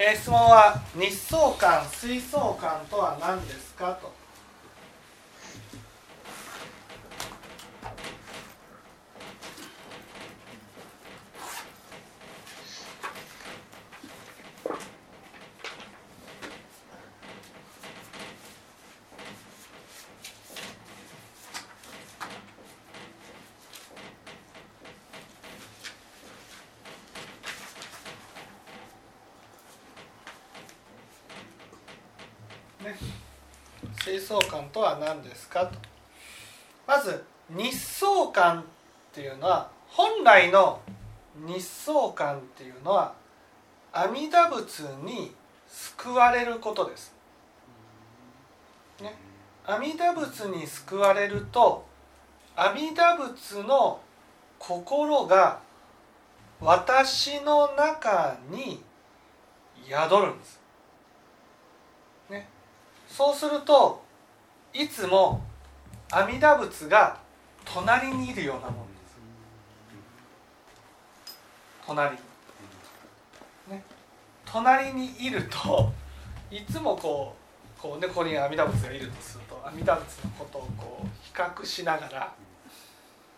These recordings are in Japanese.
えー、質問は日相関水相関とは何ですか？と水相関とは何ですかとまず日相関っていうのは本来の日相関っていうのは阿弥陀仏に救われることです。ね、阿弥陀仏に救われると阿弥陀仏の心が私の中に宿るんです。ね、そうするといつも阿弥陀仏が隣にいるようなもんです。隣。に、ね、隣にいるといつもこうこう、ね、ここに阿弥陀仏がいるとすると阿弥陀仏のことをこう比較しながら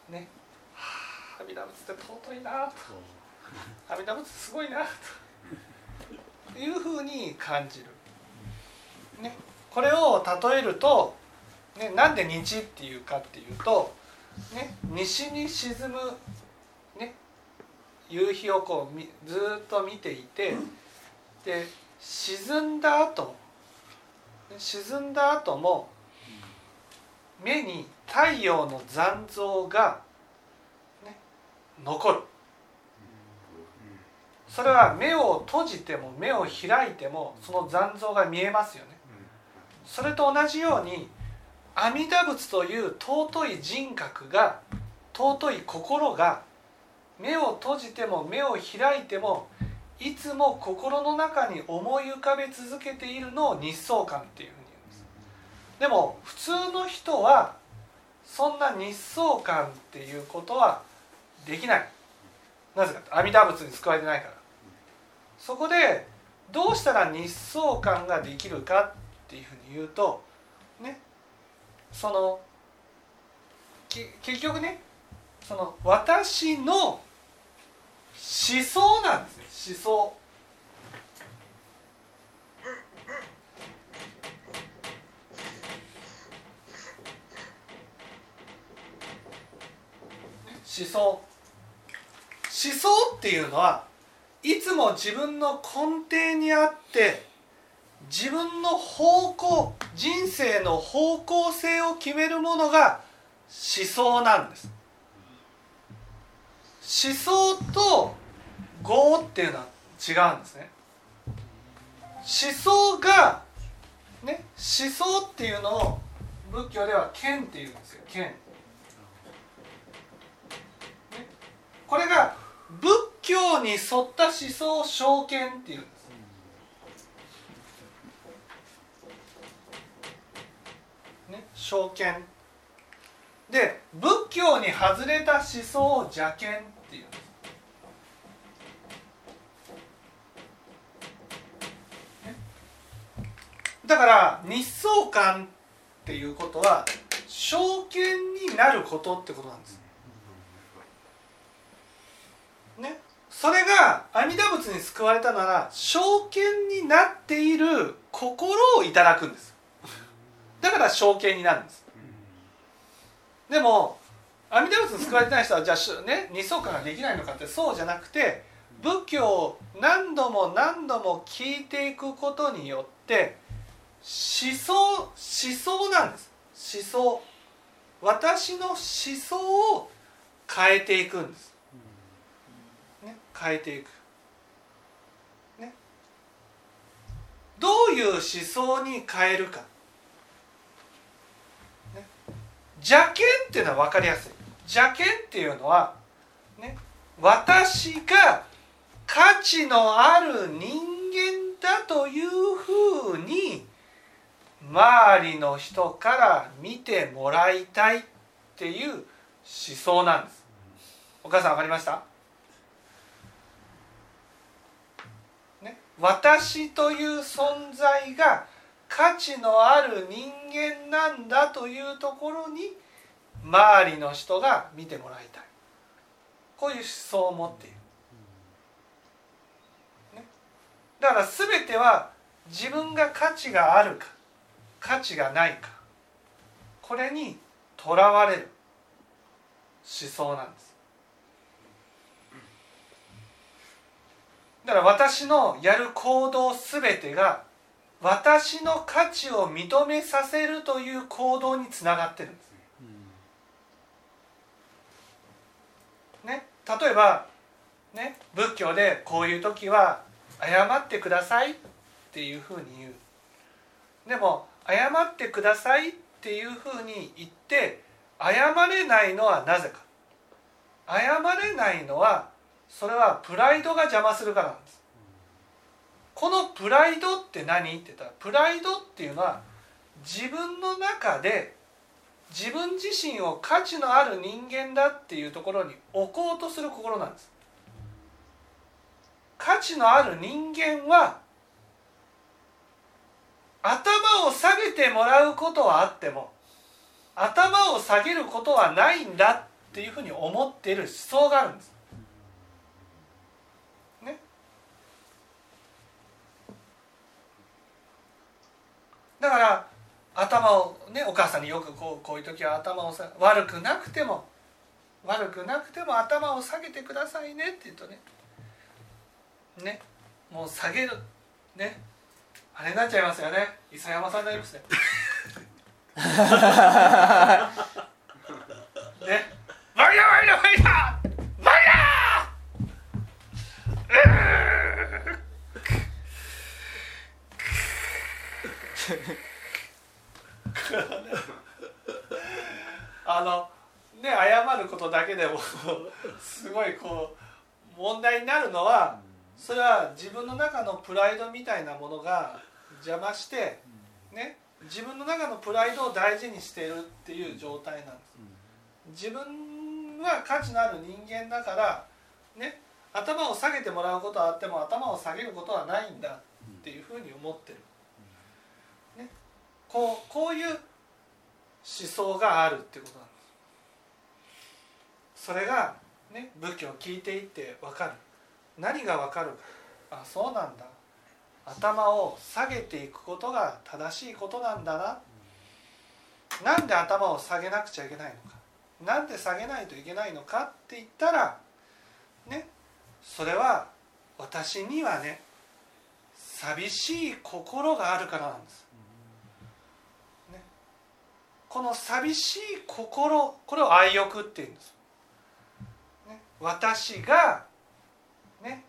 ね。はあ阿弥陀仏って尊いなと。阿弥陀仏すごいなと。いうふうに感じる。ね、これを例えるとね、なんで日っていうかっていうと、ね、西に沈む、ね、夕日をこうずっと見ていてで沈んだ後沈んだ後も目に太陽の残像が、ね、残る。それは目を閉じても目を開いてもその残像が見えますよね。それと同じように阿弥陀仏という尊い人格が尊い心が目を閉じても目を開いてもいつも心の中に思い浮かべ続けているのを日相観っていうふうに言うんです。でも普通の人はそんな日相観っていうことはできない。なぜか阿弥陀仏に救われてないから。そこでどうしたら日相観ができるかっていうふうに言うとその結局ねその私の思想なんですね思想。思想思想っていうのはいつも自分の根底にあって自分の方向人生の方向性を決めるものが思想なんです。思想と業っていうのは違うんですね。思想がね思想っていうのを仏教では剣っていうんですよ。剣、ね、これが仏教に沿った思想を正見っていう。んです正見で仏教に外れた思想を邪見っていうんですだから日相観っていうことは正見になることってことなんです。ね、それが阿弥陀仏に救われたなら正見になっている心をいただくんです。だから証券になるんです。でも阿弥陀仏に救われてない人はじゃあね二相観ができないのかってそうじゃなくて仏教を何度も何度も聞いていくことによって思想思想なんです。思想。私の思想を変えていくんです、ね、変えていく、ね、どういう思想に変えるか。邪見っていうのは分かりやすい。邪見っていうのはね私が価値のある人間だというふうに周りの人から見てもらいたいっていう思想なんです。お母さん分かりました、ね、私という存在が価値のある人間なんだというところに周りの人が見てもらいたい。こういう思想を持っている、ね、だから全ては自分が価値があるか価値がないかこれにとらわれる思想なんです。だから私のやる行動全てが私の価値を認めさせるという行動につながってるんです。ね、例えば、ね、仏教でこういう時は「謝ってください」っていうふうに言う。でも「謝ってください」っていうふうに言って謝れないのはなぜか。謝れないのはそれはプライドが邪魔するからなんです。このプライドって何？って言ったらプライドっていうのは自分の中で自分自身を価値のある人間だっていうところに置こうとする心なんです。価値のある人間は頭を下げてもらうことはあっても頭を下げることはないんだっていうふうに思っている思想があるんです。だから頭をねお母さんによくこうこういう時は頭をさ悪くなくても悪くなくても頭を下げてくださいねって言うとねねもう下げるねあれになっちゃいますよね。伊佐山さんになりますね。ねすごいこう問題になるのはそれは自分の中のプライドみたいなものが邪魔してね自分の中のプライドを大事にしているっていう状態なんです。自分は価値のある人間だからね頭を下げてもらうことはあっても頭を下げることはないんだっていうふうに思ってる。ねこうこういう思想があるってことなんです。それがね仏教を聞いていって分かる。何が分かるか。あそうなんだ。頭を下げていくことが正しいことなんだな。なんで頭を下げなくちゃいけないのか。なんで下げないといけないのかって言ったらねそれは私にはね寂しい心があるからなんです。この寂しい心これを愛欲っていうんです、ね、私がね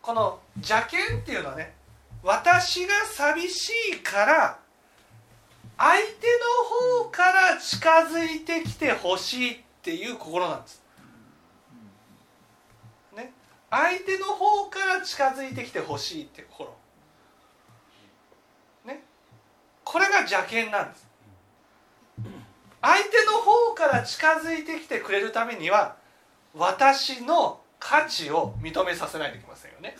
この邪見っていうのはね私が寂しいから相手の方から近づいてきてほしいっていう心なんです。ね、相手の方から近づいてきてほしいって心。ね、これが邪見なんです。相手の方から近づいてきてくれるためには私の価値を認めさせないといけませんよね。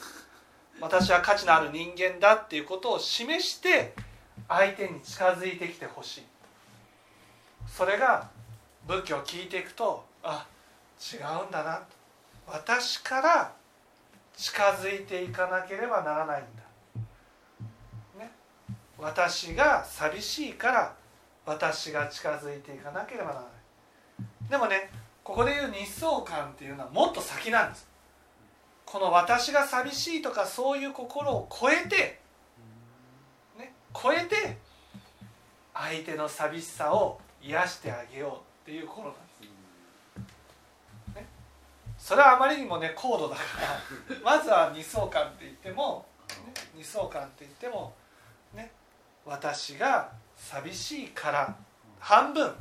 私は価値のある人間だっていうことを示して相手に近づいてきてほしい。それが仏教を聞いていくとあ違うんだな。私から近づいていかなければならないんだ、ね、私が寂しいから私が近づいていかなければならない。でもねここで言う日相観っていうのはもっと先なんです。この私が寂しいとかそういう心を超えて、ね、超えて相手の寂しさを癒してあげようっていう心なんです、ね、それはあまりにもね高度だから まずは二相観って言っても、ね、二相観って言ってもね私が寂しいから半分。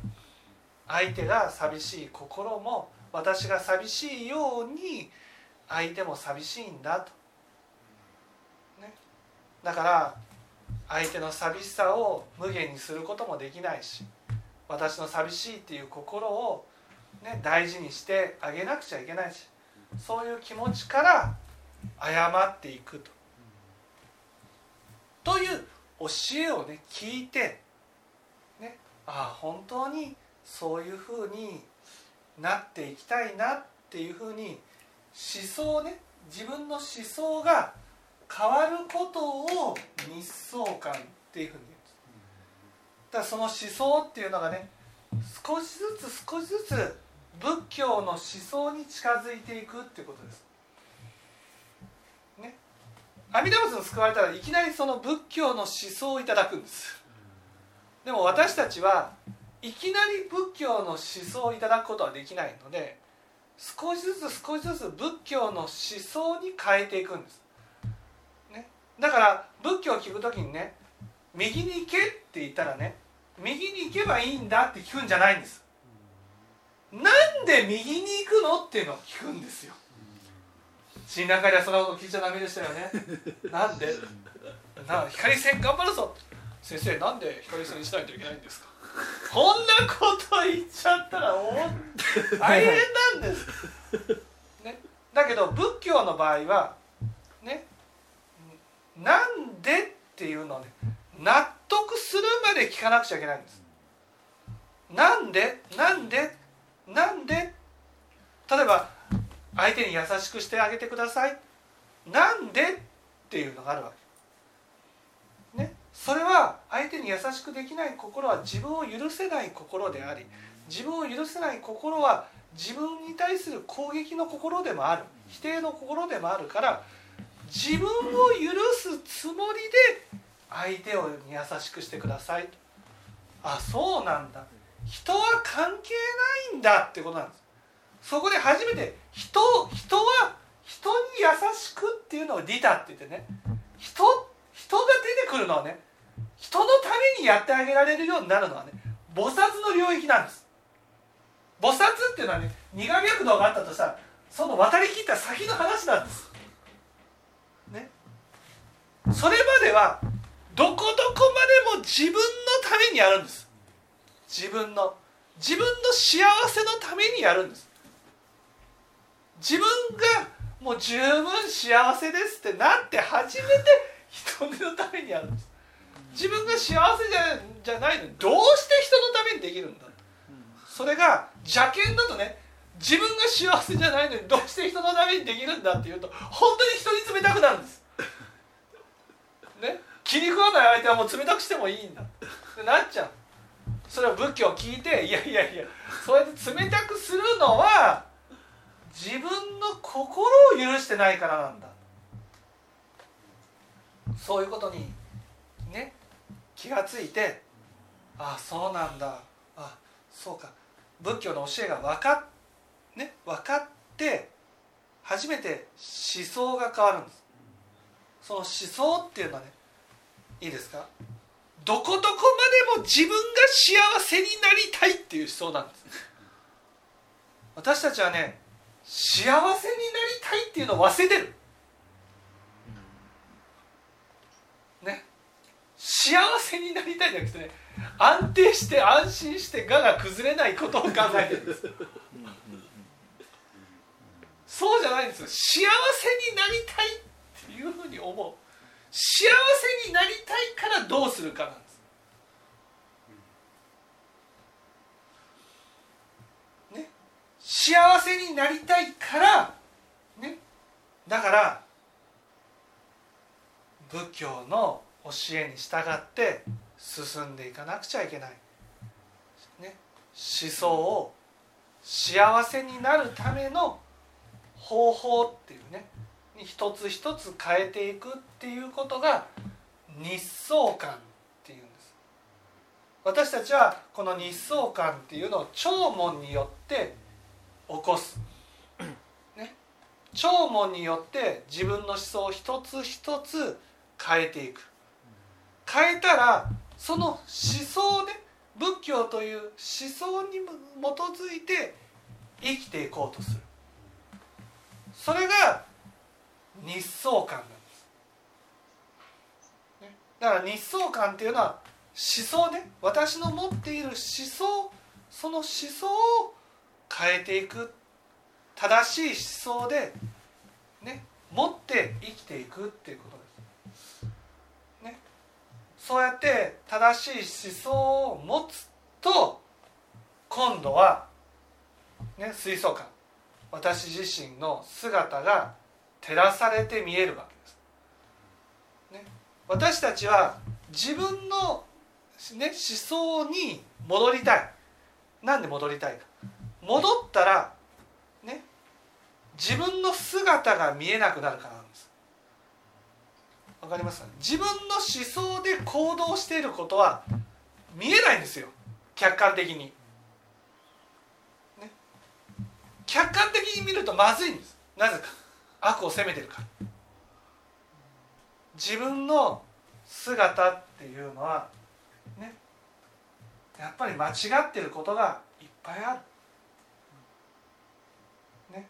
相手が寂しい心も私が寂しいように相手も寂しいんだと、ね、だから相手の寂しさを無限にすることもできないし私の寂しいっていう心を、ね、大事にしてあげなくちゃいけないしそういう気持ちから謝っていくと。という教えをね聞いて、ね、ああ本当にそういうふうになっていきたいなっていうふうに思想ね自分の思想が変わることを日相観っていうふうに言うんですだからその思想っていうのがね少しずつ少しずつ仏教の思想に近づいていくっていうことです。ね、阿弥陀仏に救われたらいきなりその仏教の思想をいただくんです。でも私たちはいきなり仏教の思想をいただくことはできないので少しずつ少しずつ仏教の思想に変えていくんです。ね、だから仏教を聞く時にね右に行けって言ったらね右に行けばいいんだって聞くんじゃないんです。なんで右に行くのっていうのを聞くんですよ。新中ではそんなこと聞いちゃダメでしたよね。なんで？な光線頑張るぞ。先生なんで光線にしないといけないんですか？こんなこと言っちゃったら大変なんです、ね、だけど仏教の場合はね。なんでっていうのをね納得するまで聞かなくちゃいけないんです。なんで？なんで？なんで？例えば相手に優しくしてあげてください。なんで？っていうのがあるわけ。それは相手に優しくできない心は自分を許せない心であり自分を許せない心は自分に対する攻撃の心でもある否定の心でもあるから自分を許すつもりで相手を優しくしてください。あそうなんだ。人は関係ないんだってことなんです。そこで初めて人人は人に優しくっていうのを利他って言ってね。人人が出てくるのはね人のためにやってあげられるようになるのはね菩薩の領域なんです。菩薩っていうのはね二が脈道があったとしたらその渡りきった先の話なんです。ね。それまではどこどこまでも自分のためにやるんです。自分の自分の幸せのためにやるんです。自分がもう十分幸せですってなって初めて人のためにやるんです。自分が幸せじゃじゃないの。にどうして人のためにできるんだ？それが邪険だとね。自分が幸せじゃないのにどうして人のためにできるんだっていうと本当に人に冷たくなるんです。ね？気に食わない相手はもう冷たくしてもいいんだ。ってなっちゃう。それは仏教を聞いていやいやいやそうやって冷たくするのは自分の心を許してないからなんだ。そういうことにがついてああそうなんだ。あそうか。仏教の教えが分か,、ね、分かって初めて思想が変わるんです。その思想っていうのはねいいですか？どこどこまでも自分が幸せになりたいっていう思想なんです。私たちはね幸せになりたいっていうのを忘れてるね幸せになりたいじゃなくてね安定して安心して我が崩れないことを考えてるんです。そうじゃないんですよ。幸せになりたいっていうふうに思う。幸せになりたいからどうするかなんです。ね。幸せになりたいからね。だから仏教の教えに従って進んでいかなくちゃいけない、ね、思想を幸せになるための方法っていうね。に一つ一つ変えていくっていうことが日相観っていうんです。私たちはこの日相観っていうのを聴聞によって起こす、ね、聴聞によって自分の思想を一つ一つ変えていく。変えたらその思想で仏教という思想に基づいて生きていこうとする。それが日相観なんです、ね、だから日相観っていうのは思想ね私の持っている思想その思想を変えていく正しい思想でね持って生きていくっていうことです。そうやって正しい思想を持つと今度は、ね、水槽館私自身の姿が照らされて見えるわけです。ね、私たちは自分の、ね、思想に戻りたい。なんで戻りたいか。戻ったらね自分の姿が見えなくなるからなんですわかります自分の思想で行動していることは見えないんですよ。客観的に、ね、客観的に見るとまずいんです。なぜか。悪を責めてるから。自分の姿っていうのはね。やっぱり間違ってることがいっぱいある。ね。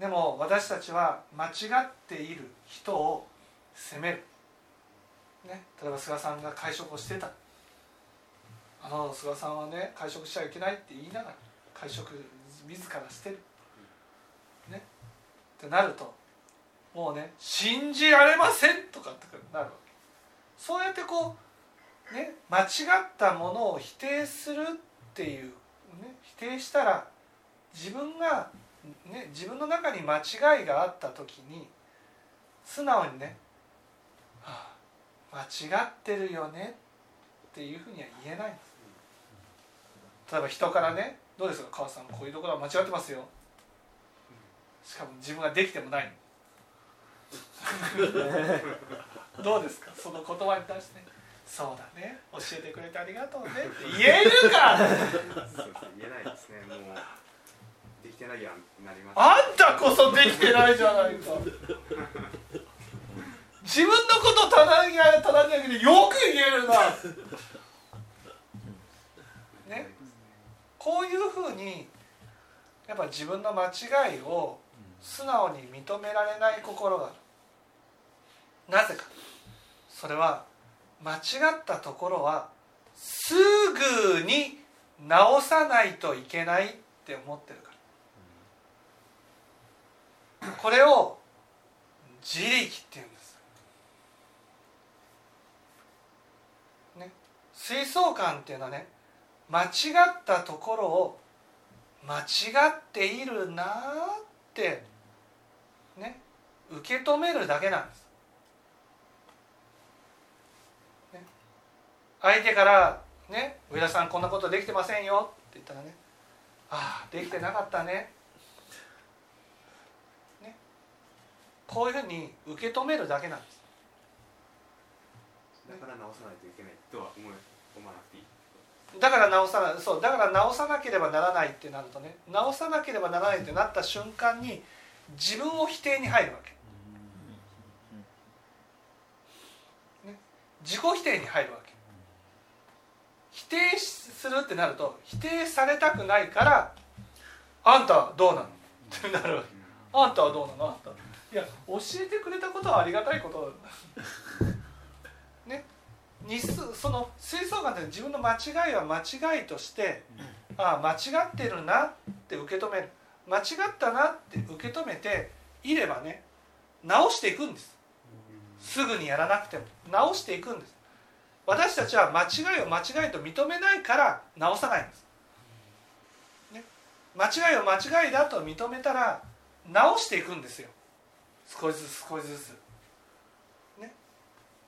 でも私たちは間違っている人を責める、ね、例えば菅さんが会食をしてた。あの菅さんはね会食しちゃいけないって言いながら会食自らしてる。ね。ってなるともうね信じられませんとかってなるわけ。そうやってこうね間違ったものを否定するっていう、ね、否定したら自分がね、自分の中に間違いがあった時に素直にね「、間違ってるよね」っていうふうには言えないんです例えば人からね「どうですか？母さんこういうところは間違ってますよ」しかも自分ができてもない どうですか？その言葉に対して、ね「そうだね。教えてくれてありがとうね」って言えるか！言えないですね。もうできてないやんなります。あんたこそできてないじゃないか自分のことただにただに上げてよく言えるな。ね。こういうふうにやっぱ自分の間違いを素直に認められない心がある。なぜか。それは間違ったところはすぐに直さないといけないって思ってるこれを自力っていうんです、ね、水槽感っていうのはね間違ったところを間違っているなってね受け止めるだけなんです、ね、相手からね「上田さんこんなことできてませんよ」って言ったらね「ああできてなかったね」ね。こういうふうに受け止めるだけなんです。だから直さないといけないとは思思わなくていいだから直さなそうだから直さなければならないってなるとね直さなければならないってなった瞬間に自分を否定に入るわけ、ね、自己否定に入るわけ。否定するってなると否定されたくないからあんたはどうなのってなるわけ。あんたはどうなの？あんた。いや教えてくれたことはありがたいこと。ね。日数その吹奏楽で自分の間違いは間違いとしてああ間違ってるなって受け止める。間違ったなって受け止めていればね直していくんです。すぐにやらなくても。直していくんです。私たちは間違いを間違いと認めないから直さないんです、ね、間違いを間違いだと認めたら直していくんですよ。少しずつ少しずつ。ね。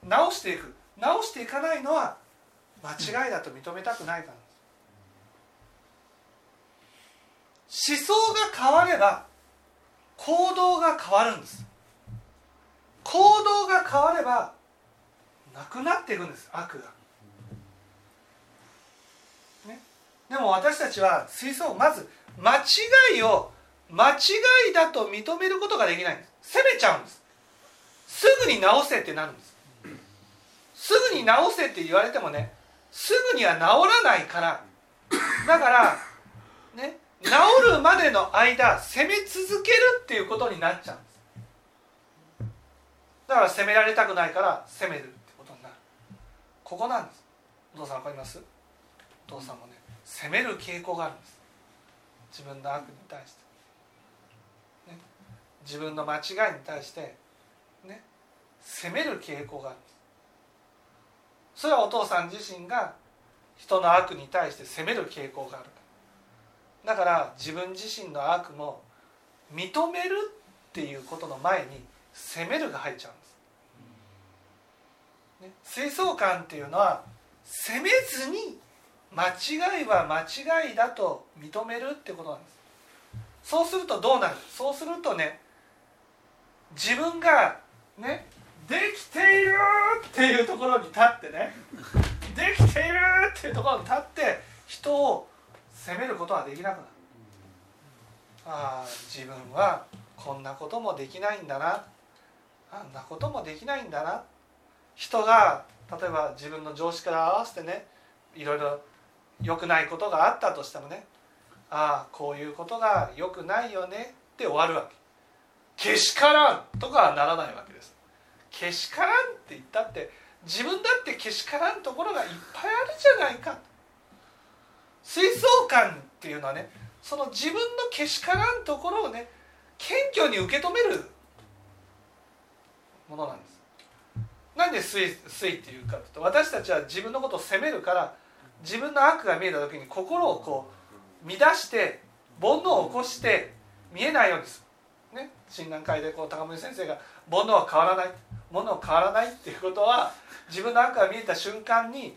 直していく直していかないのは間違いだと認めたくないから。思想が変われば行動が変わるんです。行動が変わればなくなっていくんです悪が、ね、でも私たちは水槽まず間違いを間違いだと認めることができないんです。責めちゃうんです。すぐに直せってなるんです。すぐに直せって言われてもねすぐには治らないから。だからね治るまでの間責め続けるっていうことになっちゃうんです。だから責められたくないから責めるってことになる。ここなんです。お父さん分かります？お父さんもね責める傾向があるんです。自分の悪に対して。自分の間違いに対してね責める傾向があるそれはお父さん自身が人の悪に対して責める傾向がある。だから自分自身の悪も認めるっていうことの前に責めるが入っちゃうんです、ね、水槽感っていうのは責めずに間違いは間違いだと認めるってことなんです。そうするとどうなる？そうするとね自分がねできているっていうところに立ってね。できているっていうところに立って人を責めることはできなくなる。ああ自分はこんなこともできないんだな。あんなこともできないんだな。人が例えば自分の上司から合わせてねいろいろ良くないことがあったとしてもねああこういうことが良くないよねって終わるわけ。けしからんとかはならないわけですけしからんって言ったって自分だってけしからんところがいっぱいあるじゃないか。水槽感っていうのはねその自分のけしからんところをね謙虚に受け止めるものなんです。なんで水水っていうかと私たちは自分のことを責めるから自分の悪が見えた時に心をこう乱して煩悩を起こして見えないようにする、ね、診断会でこう高森先生が「煩悩は変わらない」「物は変わらない」っていうことは自分の悪が見えた瞬間に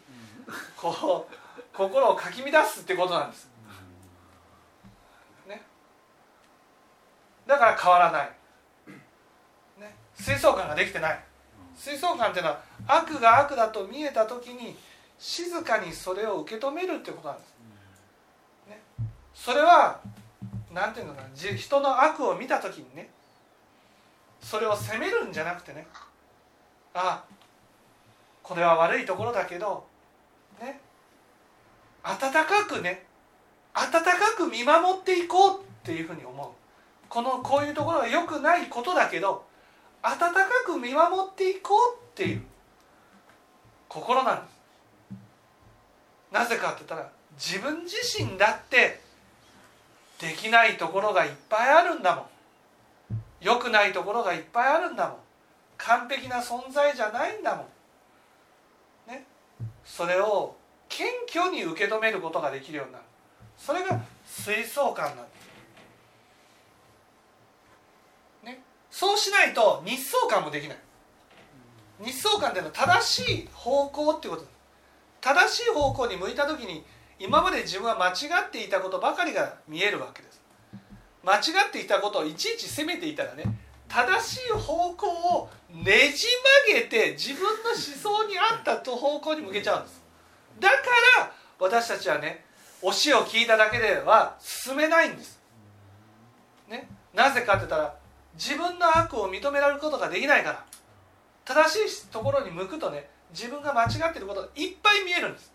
こう心をかき乱すってことなんです、ね、だから変わらない、ね、水槽感ができてない。水槽感っていうのは悪が悪だと見えた時に静かにそれを受け止めるってことなんです、ね、それは何て言うのかな。人の悪を見た時にねそれを責めるんじゃなくてねあこれは悪いところだけどね。温かくね温かく見守っていこうっていうふうに思う。このこういうところは良くないことだけど温かく見守っていこうっていう心なんですなぜかって言ったら自分自身だってできないところがいっぱいあるんだもん。良くないところがいっぱいあるんだもん。完璧な存在じゃないんだもん。ね。それを謙虚に受け止めることができるようになる。それが水槽感なんです、ね、そうしないと日相感もできない。日相感っていうのは正しい方向っていうこと正しい方向に向いた時に今まで自分は間違っていたことばかりが見えるわけです。間違っていたことをいちいち責めていたらね正しい方向をねじ曲げて自分の思想に合った方向に向けちゃうんです。だから私たちはね教えを聞いただけでは進めないんです、ね、なぜかって言ったら自分の悪を認められることができないから。正しいところに向くとね自分が間違ってることがいっぱい見えるんです。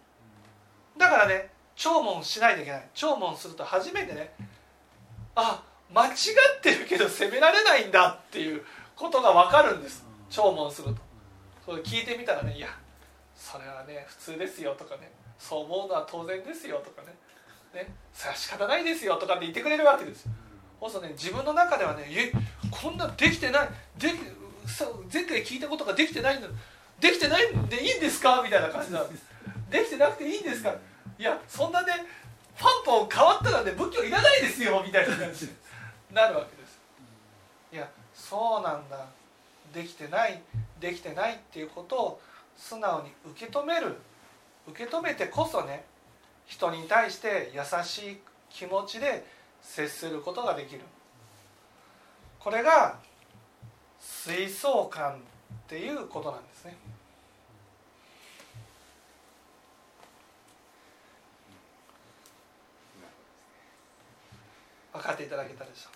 だからね聴聞しないといけない。聴聞すると初めてねあ間違ってるけど責められないんだっていうことが分かるんです。聴聞すると。それ聞いてみたらねいやそれはね普通ですよとかね。そう思うのは当然ですよとかね。ね。それは仕方ないですよとかって言ってくれるわけです。よ。そうするとね自分の中ではねえこんなできてない。で前回聞いたことができてないの。できてないんでいいんですか？みたいな感じなんです。できてなくていいんですか？いやそんなねファンポン変わったらね仏教いらないですよみたいな感じ。なるわけです。いやそうなんだ。できてないできてないっていうことを素直に受け止める。受け止めてこそね人に対して優しい気持ちで接することができる。これが水槽感っていうことなんですね。分かっていただけたでしょうか？